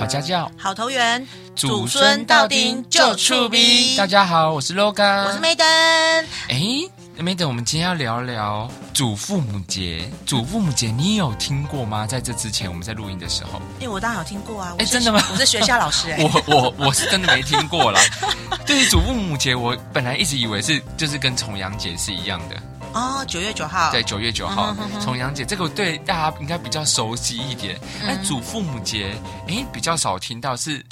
好家教，好投缘，祖孙到丁就出兵。大家好，我是 logan，我是 Madam。哎，Madam，我们今天要聊聊祖父母节。祖父母节，你有听过吗？在这之前，我们在录音的时候，哎，我当然有听过啊。哎，真的吗？我是学校老师。我我我是真的没听过啦。对于祖父母节，我本来一直以为是就是跟重阳节是一样的。哦，九月九号，对，九月九号，重阳节，这个对大家应该比较熟悉一点。哎、嗯，祖父母节，哎，比较少听到是，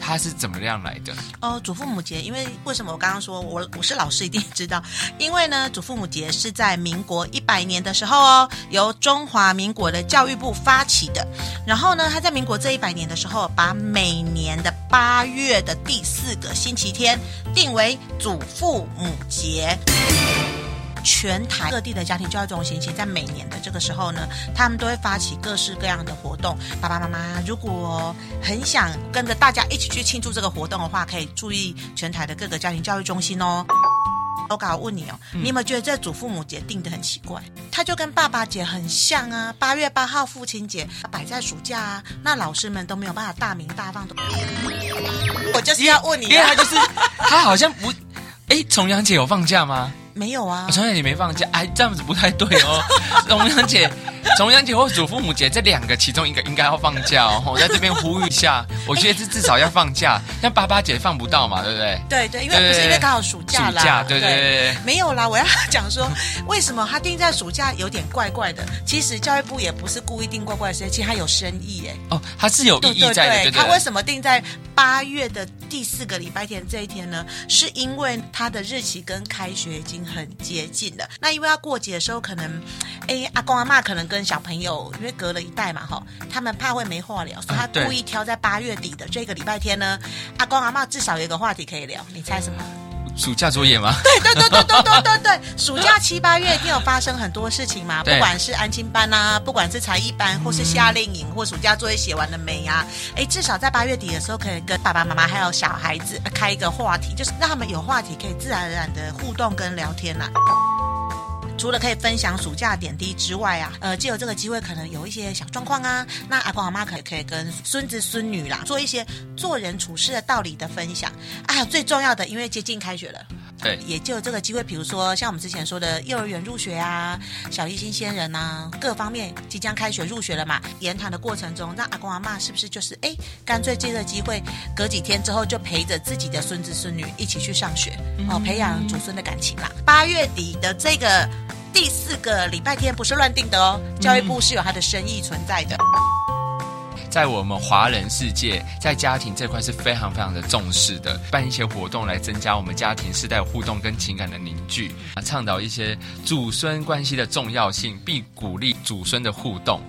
它是怎么样来的？哦，祖父母节，因为为什么我刚刚说我我是老师，一定知道，因为呢，祖父母节是在民国一百年的时候哦，由中华民国的教育部发起的。然后呢，他在民国这一百年的时候，把每年的八月的第四个星期天定为祖父母节。全台各地的家庭教育中心，其实在每年的这个时候呢，他们都会发起各式各样的活动。爸爸妈妈如果很想跟着大家一起去庆祝这个活动的话，可以注意全台的各个家庭教育中心哦。我搞我问你哦，你有没有觉得这祖父母节定的很奇怪？他就跟爸爸节很像啊。八月八号父亲节摆在暑假啊，那老师们都没有办法大鸣大放的。我就是要问你，因为他就是他好像不，哎，重阳节有放假吗？没有啊，重阳节没放假，哎，这样子不太对哦。重阳节、重阳节或祖父母节这两个其中一个应该要放假哦。我在这边呼吁一下，我觉得这至少要放假。像八八节放不到嘛，对不对？对对，因为不是因为刚好暑假啦。暑假，对对对。没有啦，我要讲说，为什么他定在暑假有点怪怪的？其实教育部也不是故意定怪怪的时间，其实他有深意哎。哦，他是有意义在的。对对，他为什么定在八月的第四个礼拜天这一天呢？是因为他的日期跟开学已经很接近了。那因为要过节的时候，可能，哎，阿公阿妈可能跟小朋友因为隔了一代嘛，哈，他们怕会没话聊，所以他故意挑在八月底的这个礼拜天呢，阿公阿妈至少有一个话题可以聊。你猜什么？暑假作业吗？对对对对对对对对，暑假七八月一定有发生很多事情嘛，不管是安亲班啊，不管是才艺班，或是夏令营，或暑假作业写完了没啊？哎，至少在八月底的时候，可以跟爸爸妈妈还有小孩子开一个话题，就是让他们有话题，可以自然而然的互动跟聊天呐、啊。除了可以分享暑假点滴之外啊，呃，借由这个机会，可能有一些小状况啊，那阿公阿妈可可以跟孙子孙女啦，做一些做人处事的道理的分享。啊，最重要的，因为接近开学了，对，也就这个机会，比如说像我们之前说的幼儿园入学啊，小一新鲜人啊，各方面即将开学入学了嘛，言谈的过程中，那阿公阿妈是不是就是哎，干脆借这个机会，隔几天之后就陪着自己的孙子孙女一起去上学，哦，培养祖孙的感情啦。八月底的这个。第四个礼拜天不是乱定的哦，教育部是有它的深意存在的。在我们华人世界，在家庭这块是非常非常的重视的，办一些活动来增加我们家庭世代互动跟情感的凝聚，啊，倡导一些祖孙关系的重要性，并鼓励祖孙的互动。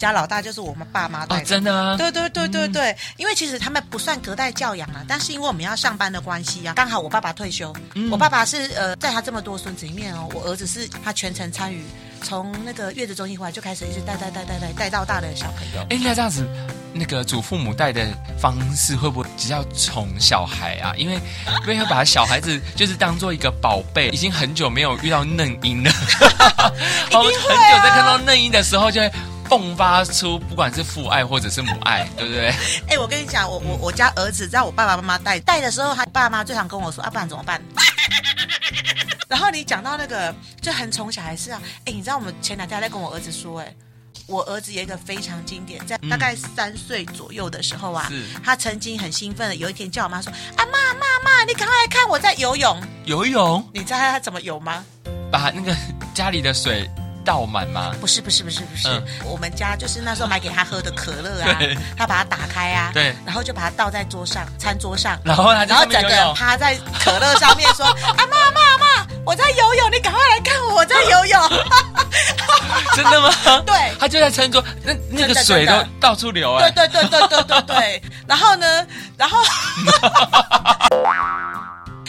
家老大就是我们爸妈带的。哦，真的啊？对对对对对，嗯、因为其实他们不算隔代教养啊，但是因为我们要上班的关系啊，刚好我爸爸退休，嗯、我爸爸是呃，在他这么多孙子里面哦，我儿子是他全程参与，从那个月子中心回来就开始一直带带带带带带到大的小朋友。哎，那这样子，那个祖父母带的方式会不会比较宠小孩啊？因为因为要把小孩子就是当做一个宝贝，已经很久没有遇到嫩婴了，一定会啊、很久在看到嫩婴的时候就会。迸发出不管是父爱或者是母爱，对不对？哎、欸，我跟你讲，我我我家儿子在我爸爸妈妈带带的时候，他爸妈最常跟我说：“啊，不然怎么办？” 然后你讲到那个就很宠小孩是啊，哎、欸，你知道我们前两天在跟我儿子说、欸，哎，我儿子有一个非常经典，在大概三岁左右的时候啊，嗯、他曾经很兴奋的有一天叫我妈说：“啊，妈妈妈，你赶快来看我在游泳。”游泳？你知道他怎么游吗？把那个家里的水。倒满吗？不是不是不是不是，嗯、我们家就是那时候买给他喝的可乐啊，他把它打开啊，对，然后就把它倒在桌上餐桌上，然后他然后整个人趴在可乐上面说：“ 啊妈妈妈，我在游泳，你赶快来看我，我在游泳。”真的吗？对，他就在餐桌，那那个水都到处流啊。对对对对对对对，然后呢，然后。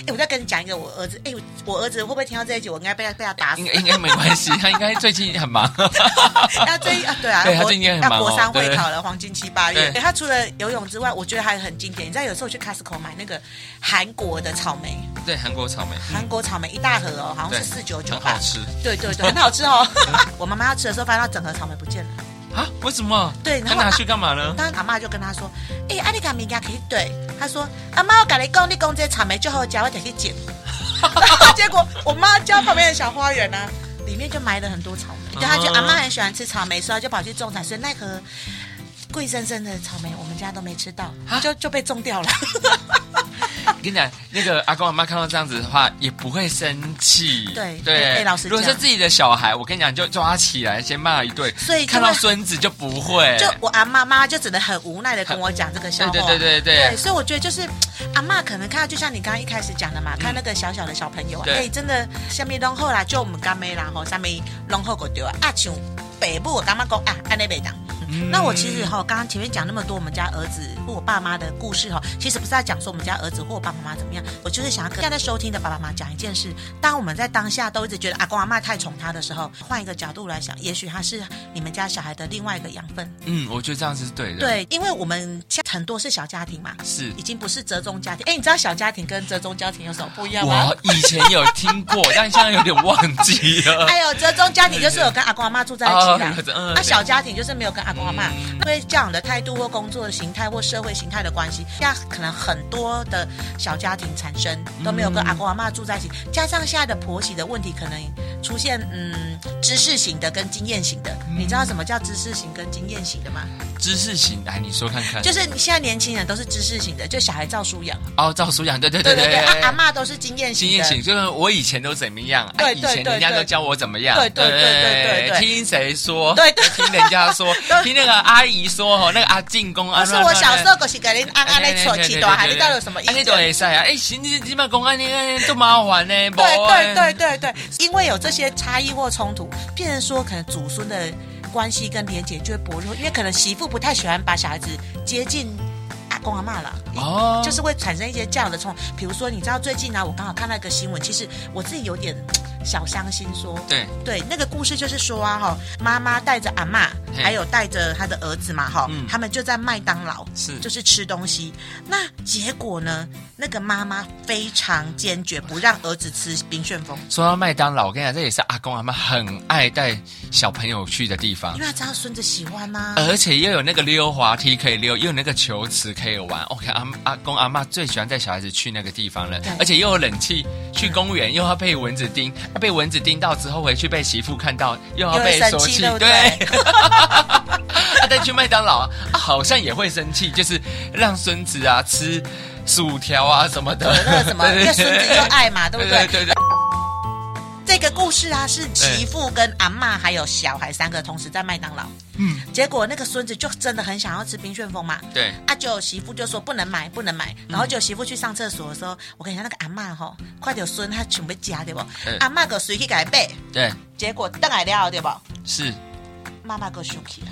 哎，我再跟你讲一个，我儿子，哎，我儿子会不会听到这一集？我应该被他被他打死。应该应该没关系，他应该最近很忙。他最近啊，对啊，对他最近很忙。要国三会考了，黄金七八月。他除了游泳之外，我觉得还很经典。你知道，有时候去 Costco 买那个韩国的草莓，对，韩国草莓，韩国草莓一大盒哦，好像是四九九，很好吃。对对对，很好吃哦。我妈妈要吃的时候，发现她整盒草莓不见了。啊？为什么？对，他拿去干嘛呢？当阿妈就跟他说：“哎、欸，阿里卡米亚可以对。”他说：“阿妈，我跟你讲，你讲这草莓就好嚼，我得去捡。” 结果我妈家旁边的小花园呢、啊，里面就埋了很多草莓。就，他觉得阿妈很喜欢吃草莓，所以他就跑去种菜。所以奈何贵生生的草莓，我们家都没吃到，就就被种掉了。我跟你讲，那个阿公阿妈看到这样子的话，也不会生气。对对，老师，如果是自己的小孩，我跟你讲，就抓起来先骂一顿。所以看到孙子就不会。就我阿妈妈就只能很无奈的跟我讲这个笑话。对对对对对。对，所以我觉得就是阿妈可能看到，就像你刚刚一开始讲的嘛，嗯、看那个小小的小朋友啊，哎、欸，真的下面拢好啦，就我们干妹啦吼，下面拢好个对啊，啊像北部我干妈讲啊，安内袂当。嗯、那我其实哈，刚刚前面讲那么多我们家儿子或我爸妈的故事哈，其实不是在讲说我们家儿子或我爸爸妈妈怎么样，我就是想要跟现在收听的爸爸妈妈讲一件事：当我们在当下都一直觉得阿公阿妈太宠他的时候，换一个角度来想，也许他是你们家小孩的另外一个养分。嗯，我觉得这样子是对的。对，因为我们现在很多是小家庭嘛，是已经不是折中家庭。哎，你知道小家庭跟折中家庭有什么不一样吗？我以前有听过，但现在有点忘记了。哎呦折中家庭就是有跟阿公阿妈住在一起的，那、哦、小家庭就是没有跟阿公阿妈。嗯。教养的态度或工作的形态或社会形态的关系，现在可能很多的小家庭产生都没有跟阿公阿妈住在一起，加上现在的婆媳的问题可能出现，嗯，知识型的跟经验型的，你知道什么叫知识型跟经验型的吗？知识型，来你说看看，就是你现在年轻人都是知识型的，就小孩照书养。哦，照书养，对对对对对，阿妈都是经验型，经验型就是我以前都怎么样，对以前人家都教我怎么样，对对对对对，听谁说？对，听人家说，听那个阿姨说哈，那个阿进公啊，不是我小时候可是给您安安的错起多，还你到底有什么意思？你都会塞啊？哎，行，你你嘛公安你多麻烦呢？对对对对对，因为有这些差异或冲突，变成说可能祖孙的。关系跟连结就会薄弱，因为可能媳妇不太喜欢把小孩子接近阿公阿嬷了，哦，就是会产生一些这样的冲突。比如说，你知道最近呢、啊，我刚好看到一个新闻，其实我自己有点小伤心说，说对对，那个故事就是说啊，哈，妈妈带着阿妈，还有带着他的儿子嘛，哈，他们就在麦当劳，是就是吃东西。那结果呢，那个妈妈非常坚决不让儿子吃冰旋风。说到麦当劳，我跟你讲，这也是阿公阿妈很爱带小朋友去的地方，因为他知道孙子喜欢吗？而且又有那个溜滑梯可以溜，又有那个球池可以玩。OK，阿阿公阿妈最喜欢带小孩子去那个地方了，而且又有冷气，去公园又要被蚊子叮。被蚊子叮到之后，回去被媳妇看到，又要被说气，对。他带 去麦当劳啊，好像也会生气，就是让孙子啊吃薯条啊什么的，那个什么，因为孙子又爱嘛，对不对？对对对。这个故事啊，是媳妇跟阿妈还有小孩三个同时在麦当劳。嗯，结果那个孙子就真的很想要吃冰旋风嘛。对，啊，就媳妇就说不能买，不能买。然后就媳妇去上厕所的时候，我跟你讲那个阿妈吼，快点孙他准备夹对不？阿妈个随去改背。对，结果等来了对不？是，妈妈个生气了。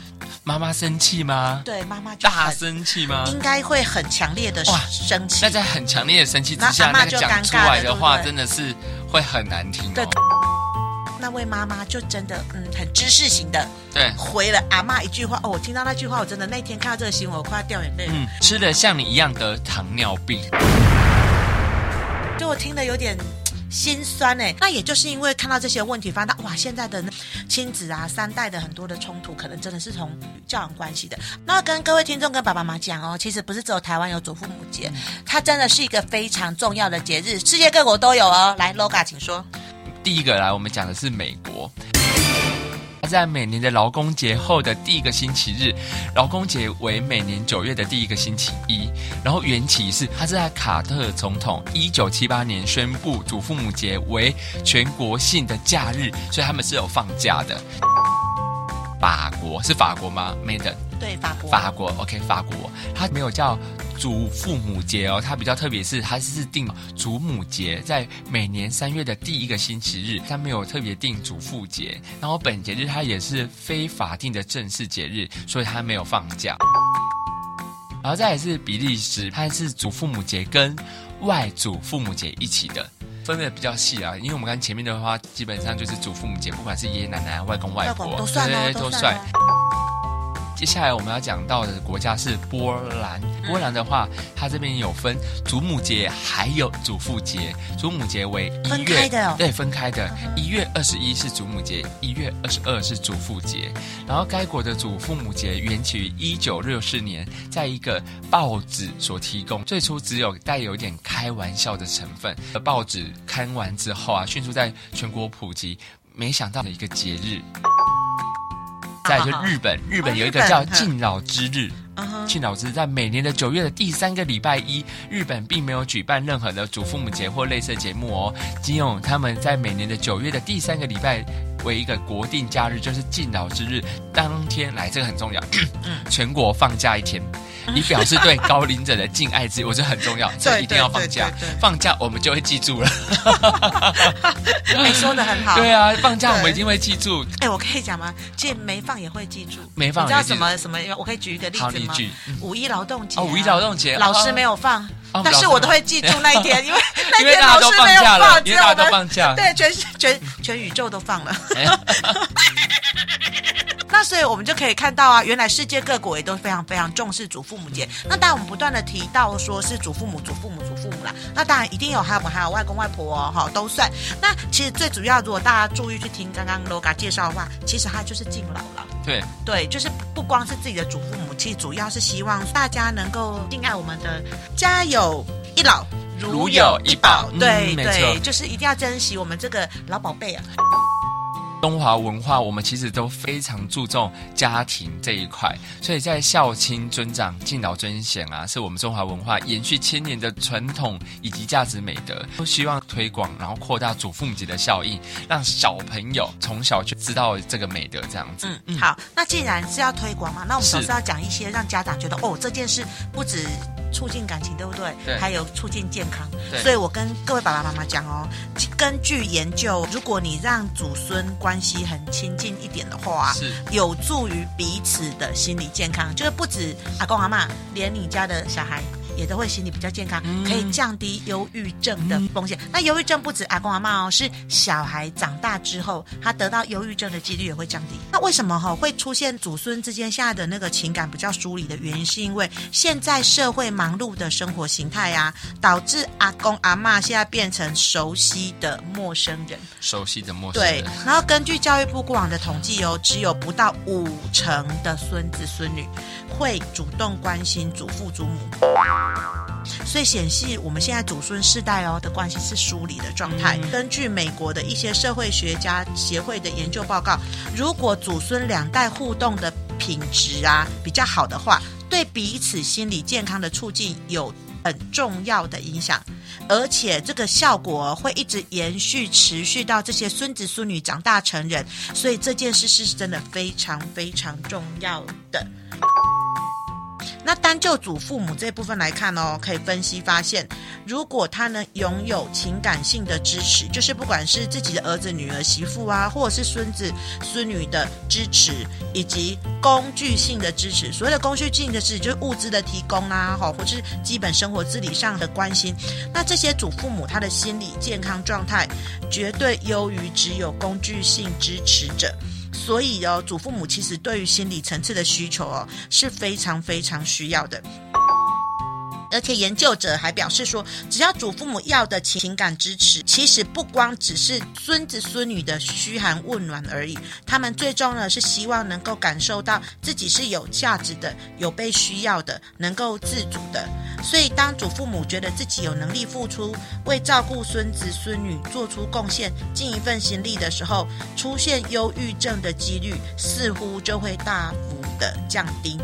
妈妈生气吗？对，妈妈大生气吗？应该会很强烈的生气。那在很强烈的生气之下，那个讲出来的话真的是会很难听。对。那位妈妈就真的嗯很知识型的，对，回了阿妈一句话哦，我听到那句话，我真的那天看到这个新闻，我快要掉眼泪。嗯，吃的像你一样得糖尿病，就我听的有点心酸哎。那也就是因为看到这些问题，发现哇，现在的亲子啊，三代的很多的冲突，可能真的是从教养关系的。那跟各位听众跟爸爸妈妈讲哦，其实不是只有台湾有祖父母节，嗯、它真的是一个非常重要的节日，世界各国都有哦。来，Loga，请说。第一个来，我们讲的是美国。它在每年的劳工节后的第一个星期日，劳工节为每年九月的第一个星期一。然后缘起是，它是在卡特总统一九七八年宣布祖父母节为全国性的假日，所以他们是有放假的。法国是法国吗？Maiden 对，法国。法国，OK，法国，它没有叫祖父母节哦，它比较特别，是它是定祖母节，在每年三月的第一个星期日，它没有特别定祖父节。然后本节日它也是非法定的正式节日，所以它没有放假。然后再来是比利时，它是祖父母节跟外祖父母节一起的。分的比较细啊，因为我们看前面的话，基本上就是祖父母节，不管是爷爷奶奶、外公外婆，都算，对对对，都算。接下来我们要讲到的国家是波兰。波兰的话，它这边有分祖母节，还有祖父节。祖母节为一月，分开的哦，对，分开的。一月二十一是祖母节，一月二十二是祖父节。然后该国的祖父母节源起于一九六四年，在一个报纸所提供，最初只有带有点开玩笑的成分。报纸刊完之后啊，迅速在全国普及。没想到的一个节日。再来就日本，哦、日本有一个叫敬老之日。敬老之日在每年的九月的第三个礼拜一，日本并没有举办任何的祖父母节或类似节目哦。只有他们在每年的九月的第三个礼拜为一个国定假日，就是敬老之日当天来，这个很重要，全国放假一天。以表示对高龄者的敬爱之意，我觉得很重要，这一定要放假。放假我们就会记住了。你 说的很好。对啊，放假我们一定会记住。哎，我可以讲吗？其实没放也会记住。没放，你知道什么什么？我可以举一个例子吗？好，你举。五一劳动节。哦，五一劳动节，老师没有放，但是我都会记住那一天，因为那天老师没有放，因为大家都放假。对，全全全宇宙都放了。那所以我们就可以看到啊，原来世界各国也都非常非常重视祖父母节。那当然我们不断的提到说是祖父母、祖父母、祖父母啦。那当然一定有还有我们还有外公外婆哦，哈，都算。那其实最主要，如果大家注意去听刚刚 Loga 介绍的话，其实他就是敬老了。对对，就是不光是自己的祖父母，其实主要是希望大家能够敬爱我们的家有一老，如有一宝。对、嗯、对，就是一定要珍惜我们这个老宝贝啊。中华文化，我们其实都非常注重家庭这一块，所以在孝亲、尊长、敬老尊贤啊，是我们中华文化延续千年的传统以及价值美德，都希望推广，然后扩大祖父母节的效应，让小朋友从小就知道这个美德，这样子。嗯嗯。好，那既然是要推广嘛，那我们总是要讲一些让家长觉得哦，这件事不止。促进感情，对不对？对，还有促进健康。对，所以我跟各位爸爸妈妈讲哦，根据研究，如果你让祖孙关系很亲近一点的话，是有助于彼此的心理健康，就是不止阿公阿妈，连你家的小孩。也都会心理比较健康，可以降低忧郁症的风险。那忧郁症不止阿公阿妈哦，是小孩长大之后，他得到忧郁症的几率也会降低。那为什么哈会出现祖孙之间现在的那个情感比较疏离的原因，是因为现在社会忙碌的生活形态啊，导致阿公阿妈现在变成熟悉的陌生人，熟悉的陌生人。对，然后根据教育部过往的统计哦，只有不到五成的孙子孙女会主动关心祖父祖母。所以显示我们现在祖孙世代哦的关系是疏离的状态。根据美国的一些社会学家协会的研究报告，如果祖孙两代互动的品质啊比较好的话，对彼此心理健康的促进有很重要的影响，而且这个效果会一直延续持续到这些孙子孙女长大成人。所以这件事是真的非常非常重要的。那单就祖父母这部分来看哦，可以分析发现，如果他能拥有情感性的支持，就是不管是自己的儿子、女儿、媳妇啊，或者是孙子、孙女的支持，以及工具性的支持。所谓的工具性的支持，就是物资的提供啊，哈，或是基本生活自理上的关心。那这些祖父母他的心理健康状态，绝对优于只有工具性支持者。所以哦，祖父母其实对于心理层次的需求哦是非常非常需要的。而且研究者还表示说，只要祖父母要的情感支持，其实不光只是孙子孙女的嘘寒问暖而已，他们最终呢是希望能够感受到自己是有价值的、有被需要的、能够自主的。所以，当祖父母觉得自己有能力付出，为照顾孙子孙女做出贡献、尽一份心力的时候，出现忧郁症的几率似乎就会大幅的降低。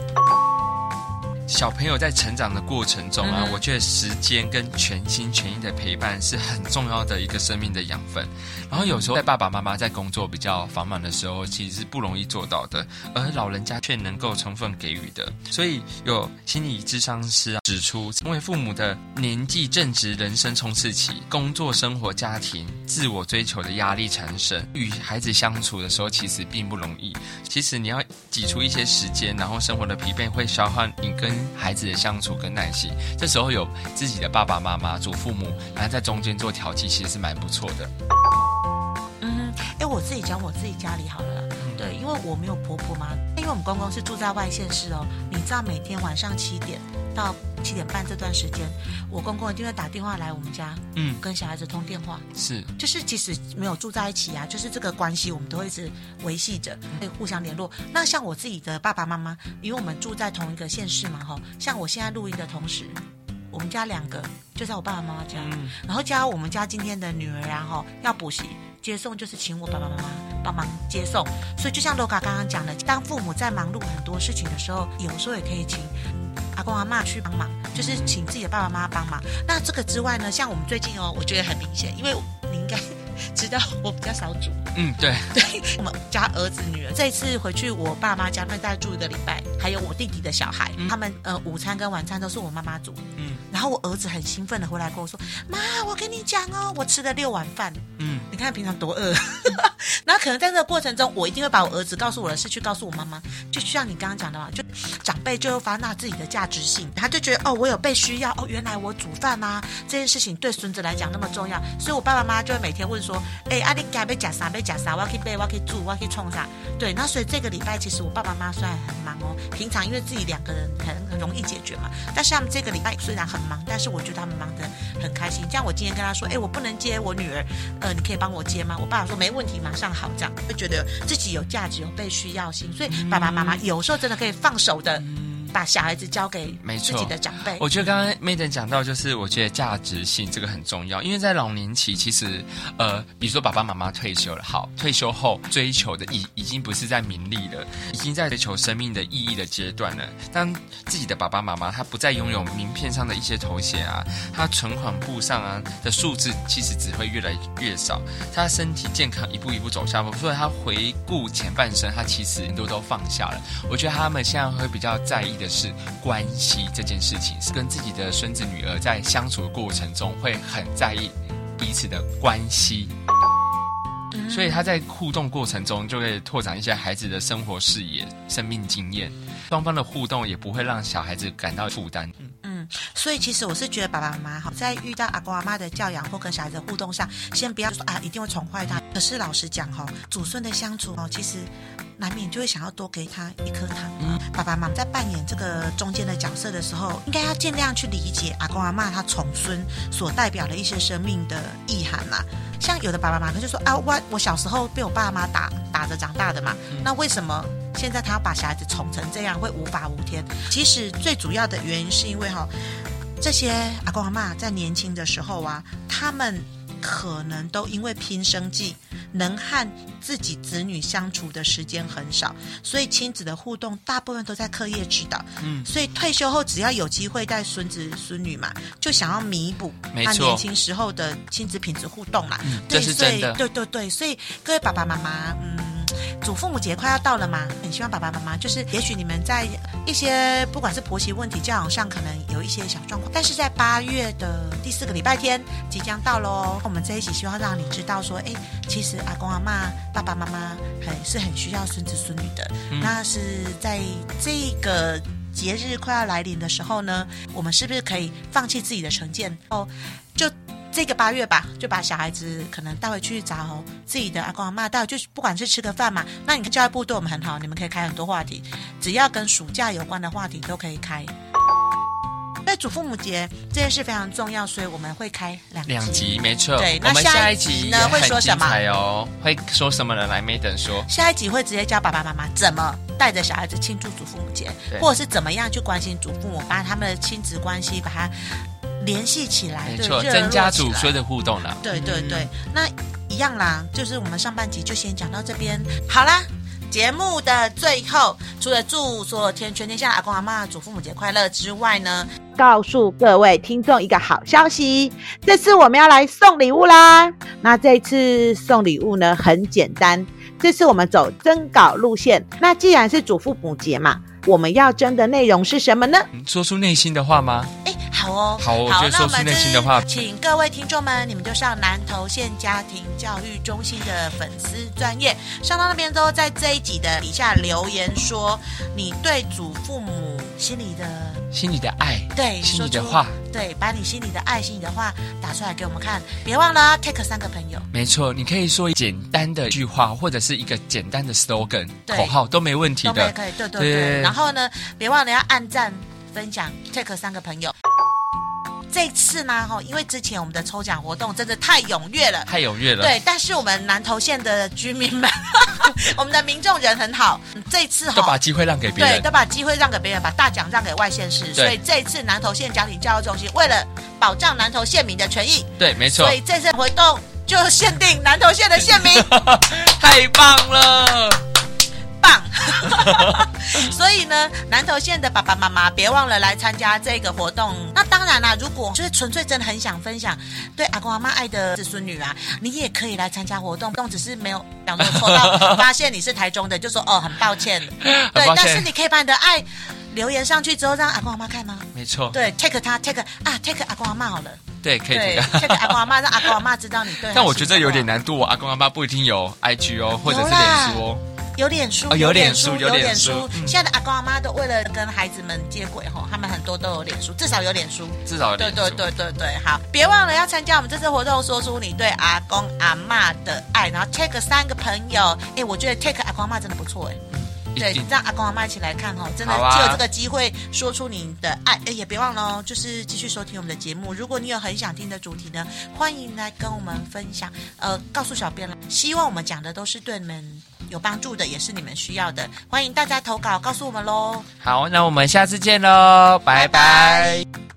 小朋友在成长的过程中啊，我觉得时间跟全心全意的陪伴是很重要的一个生命的养分。然后有时候在爸爸妈妈在工作比较繁忙的时候，其实是不容易做到的，而老人家却能够充分给予的。所以有心理智商师啊指出，因为父母的年纪正值人生冲刺期，工作、生活、家庭、自我追求的压力产生，与孩子相处的时候其实并不容易。其实你要挤出一些时间，然后生活的疲惫会消耗你跟孩子的相处跟耐心，这时候有自己的爸爸妈妈、祖父母，然后在中间做调剂，其实是蛮不错的。嗯，哎，我自己讲我自己家里好了。对，因为我没有婆婆嘛，因为我们公公是住在外县市哦。你知道每天晚上七点到七点半这段时间，我公公一定会打电话来我们家，嗯，跟小孩子通电话。是，就是即使没有住在一起啊，就是这个关系我们都会一直维系着，会互相联络。那像我自己的爸爸妈妈，因为我们住在同一个县市嘛，哈，像我现在录音的同时。我们家两个就在我爸爸妈妈家，嗯、然后加我们家今天的女儿，然后要补习接送，就是请我爸爸妈妈帮忙接送。所以就像罗卡刚刚讲的，当父母在忙碌很多事情的时候，有时候也可以请阿公阿妈去帮忙，就是请自己的爸爸妈妈帮忙。那这个之外呢，像我们最近哦，我觉得很明显，因为你应该知道我比较少煮。嗯，对，对，我们家儿子女儿这一次回去我爸妈家，那再住一个礼拜，还有我弟弟的小孩，嗯、他们呃午餐跟晚餐都是我妈妈煮。嗯。我儿子很兴奋的回来跟我说：“妈，我跟你讲哦，我吃了六碗饭。嗯，你看平常多饿。那可能在这个过程中，我一定会把我儿子告诉我的事去告诉我妈妈。就像你刚刚讲的嘛，就长辈就会发纳自己的价值性，他就觉得哦，我有被需要哦，原来我煮饭啊这件事情对孙子来讲那么重要，所以我爸爸妈妈就会每天问说：哎，阿弟该被夹啥？被夹啥？我要去背，我要去住，我要去冲啥？对，那所以这个礼拜其实我爸爸妈妈虽然很忙哦，平常因为自己两个人很很容易解决嘛，但是他们这个礼拜虽然很忙，但是我觉得他们忙得很开心。像我今天跟他说，哎，我不能接我女儿，呃，你可以帮我接吗？我爸爸说没问题，马上好。这样会觉得自己有价值、有被需要性，所以爸爸妈妈有时候真的可以放手的。把小孩子交给自己的长辈。我觉得刚刚 Madam 讲到，就是我觉得价值性这个很重要，因为在老年期，其实呃，比如说爸爸妈妈退休了，好，退休后追求的已已经不是在名利了，已经在追求生命的意义的阶段了。当自己的爸爸妈妈他不再拥有名片上的一些头衔啊，他存款簿上啊的数字其实只会越来越少，他身体健康一步一步走下坡，所以他回顾前半生，他其实很多都放下了。我觉得他们现在会比较在意的。是关系这件事情，是跟自己的孙子女儿在相处的过程中会很在意彼此的关系，所以他在互动过程中就会拓展一些孩子的生活视野、生命经验，双方的互动也不会让小孩子感到负担。嗯，所以其实我是觉得爸爸妈妈好，在遇到阿公阿妈的教养或跟小孩子的互动上，先不要说啊，一定会宠坏他。可是老实讲哈，祖孙的相处哦，其实。难免就会想要多给他一颗糖。嗯，爸爸妈妈在扮演这个中间的角色的时候，应该要尽量去理解阿公阿妈他宠孙所代表的一些生命的意涵嘛。像有的爸爸妈妈就说啊，我我小时候被我爸妈打打着长大的嘛，那为什么现在他要把小孩子宠成这样，会无法无天？其实最主要的原因是因为哈，这些阿公阿妈在年轻的时候啊，他们。可能都因为拼生计，能和自己子女相处的时间很少，所以亲子的互动大部分都在课业指导。嗯，所以退休后只要有机会带孙子孙女嘛，就想要弥补他年轻时候的亲子品质互动嘛。嗯，这是真的。对对对，所以各位爸爸妈妈，嗯。祖父母节快要到了嘛，很希望爸爸妈妈就是，也许你们在一些不管是婆媳问题、教养上，可能有一些小状况，但是在八月的第四个礼拜天即将到喽。我们在一起希望让你知道说，哎，其实阿公阿妈、爸爸妈妈很是很需要孙子孙女的。嗯、那是在这个节日快要来临的时候呢，我们是不是可以放弃自己的成见哦？就。这个八月吧，就把小孩子可能带回去找自己的阿公阿嬷，带回去，不管是吃个饭嘛。那你看教育部对我们很好，你们可以开很多话题，只要跟暑假有关的话题都可以开。因为祖父母节这件事非常重要，所以我们会开两两集，没错。对，那下一集呢会说什么？哦，会说什么呢？来，没等说。下一集会直接教爸爸妈妈怎么带着小孩子庆祝祖父母节，或者是怎么样去关心祖父母，把他们的亲子关系把它。联系起来，没错，增加祖孙的互动了。对对对，嗯、那一样啦，就是我们上半集就先讲到这边。好啦，节目的最后，除了祝所有天全天下的阿公阿妈祖父母节快乐之外呢，告诉各位听众一个好消息，这次我们要来送礼物啦。那这次送礼物呢很简单，这次我们走征稿路线。那既然是祖父母节嘛，我们要征的内容是什么呢？说出内心的话吗？哎。好哦，好，我就说出内心的话。请各位听众们，你们就上南投县家庭教育中心的粉丝专页，上到那边之后，在这一集的底下留言说你对祖父母心里的心里的爱，对，心里的话，对，把你心里的爱、心里的话打出来给我们看。别忘了 take 三个朋友，没错，你可以说简单的一句话，或者是一个简单的 slogan 口号都没问题的，可以，对对对。对然后呢，别忘了要按赞、分享，take 三个朋友。这次呢，哈，因为之前我们的抽奖活动真的太踊跃了，太踊跃了。对，但是我们南投县的居民们，我们的民众人很好，这次哈都把机会让给别人，对，都把机会让给别人，把大奖让给外县市。所以这次南投县家庭教育中心为了保障南投县民的权益，对，没错。所以这次活动就限定南投县的县民，太棒了。所以呢，南投县的爸爸妈妈别忘了来参加这个活动。那当然啦，如果就是纯粹真的很想分享对阿公阿妈爱的子孙女啊，你也可以来参加活动。动只是没有想说抽到，发现你是台中的，就说哦，很抱歉。对，但是你可以把你的爱留言上去之后，让阿公阿妈看吗？没错。对，take 他 take 啊，take 阿公阿妈好了。对，可以。对，take 阿公阿妈，让阿公阿妈知道你对。但我觉得有点难度，阿公阿妈不一定有 IG 哦，或者是脸书哦。有脸书，有脸书，有脸书。现在的阿公阿妈都为了跟孩子们接轨哈，他们很多都有脸书，至少有脸书，至少有脸书。对对对对对，好，别忘了要参加我们这次活动，说出你对阿公阿妈的爱，然后 take 三个朋友。哎，我觉得 take 阿公阿妈真的不错哎。对，让阿公阿妈一起来看哦，真的借有这个机会说出你的爱。哎，也别忘了哦，就是继续收听我们的节目。如果你有很想听的主题呢，欢迎来跟我们分享。呃，告诉小编了，希望我们讲的都是对你们。有帮助的也是你们需要的，欢迎大家投稿告诉我们喽。好，那我们下次见喽，拜拜。拜拜。